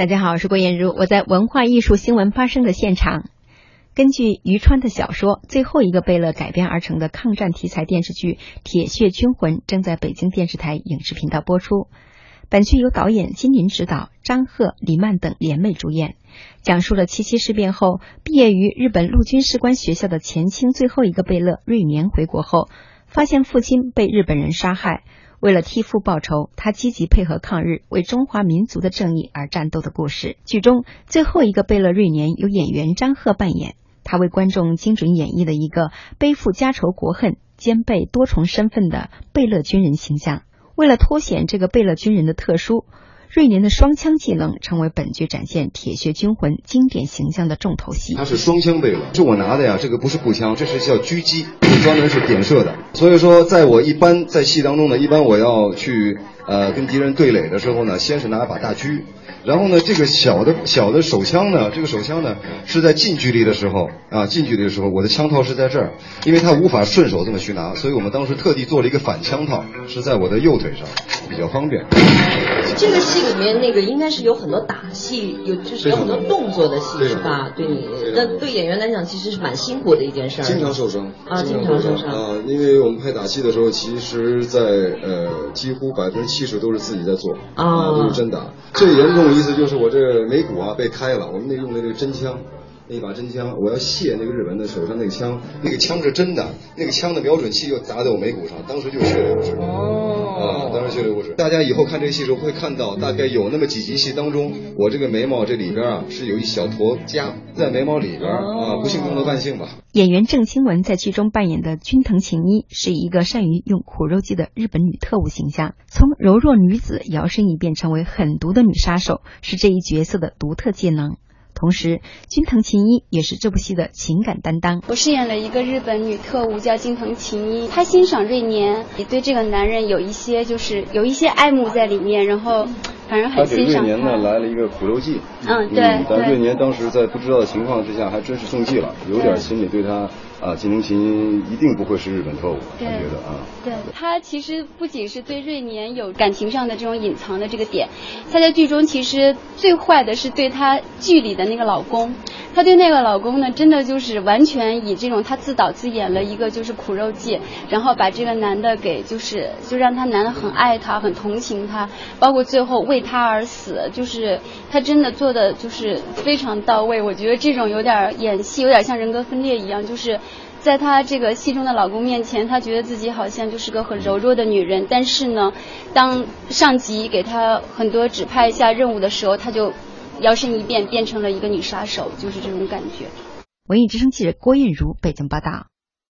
大家好，我是郭艳茹，我在文化艺术新闻发生的现场。根据余川的小说《最后一个贝勒》改编而成的抗战题材电视剧《铁血军魂》正在北京电视台影视频道播出。本剧由导演金林执导，张赫、李曼等联袂主演，讲述了七七事变后毕业于日本陆军士官学校的前清最后一个贝勒瑞年回国后，发现父亲被日本人杀害。为了替父报仇，他积极配合抗日，为中华民族的正义而战斗的故事。剧中最后一个贝勒瑞年由演员张赫扮演，他为观众精准演绎了一个背负家仇国恨、兼备多重身份的贝勒军人形象。为了凸显这个贝勒军人的特殊。瑞年的双枪技能成为本剧展现铁血军魂经典形象的重头戏。他是双枪背了，是我拿的呀，这个不是步枪，这是叫狙击，专门是点射的。所以说，在我一般在戏当中呢，一般我要去呃跟敌人对垒的时候呢，先是拿一把大狙。然后呢，这个小的小的手枪呢，这个手枪呢是在近距离的时候啊，近距离的时候，我的枪套是在这儿，因为它无法顺手这么去拿，所以我们当时特地做了一个反枪套，是在我的右腿上，比较方便。这个戏里面那个应该是有很多打戏，有就是有很多动作的戏是吧？对你，那对演员来讲其实是蛮辛苦的一件事儿。经常受伤啊，经常受伤啊，因为我们拍打戏的时候，其实，在呃几乎百分之七十都是自己在做啊，都是真打。最严重的意思就是我这眉骨啊被开了，我们那用的那个真枪，那把真枪，我要卸那个日本的手上那个枪，那个枪是真的，那个枪的瞄准器就砸在我眉骨上，当时就血流不止。哦，啊，当时血流不止。大家以后看这个戏时候会看到，大概有那么几集戏当中，我这个眉毛这里边啊是有一小坨痂在眉毛里边啊，不幸中的万幸吧。演员郑清文在剧中扮演的君藤晴一是一个善于用苦肉计的日本女特务形象，从柔弱女子摇身一变成为狠毒的女杀手，是这一角色的独特技能。同时，金藤琴一也是这部戏的情感担当。我饰演了一个日本女特务，叫金藤琴一。她欣赏瑞年，也对这个男人有一些就是有一些爱慕在里面，然后。反正很欣赏他。瑞年呢来了一个苦肉计，嗯对，但瑞年当时在不知道的情况之下，还真是中计了，有点心里对他啊，金钟琴一定不会是日本特务，我觉得啊。对他其实不仅是对瑞年有感情上的这种隐藏的这个点，他在剧中其实最坏的是对他剧里的那个老公。她对那个老公呢，真的就是完全以这种她自导自演了一个就是苦肉计，然后把这个男的给就是就让他男的很爱她，很同情她，包括最后为她而死，就是她真的做的就是非常到位。我觉得这种有点演戏，有点像人格分裂一样，就是在她这个戏中的老公面前，她觉得自己好像就是个很柔弱的女人，但是呢，当上级给她很多指派下任务的时候，她就。摇身一变，变成了一个女杀手，就是这种感觉。文艺之声记者郭艳茹北京报道。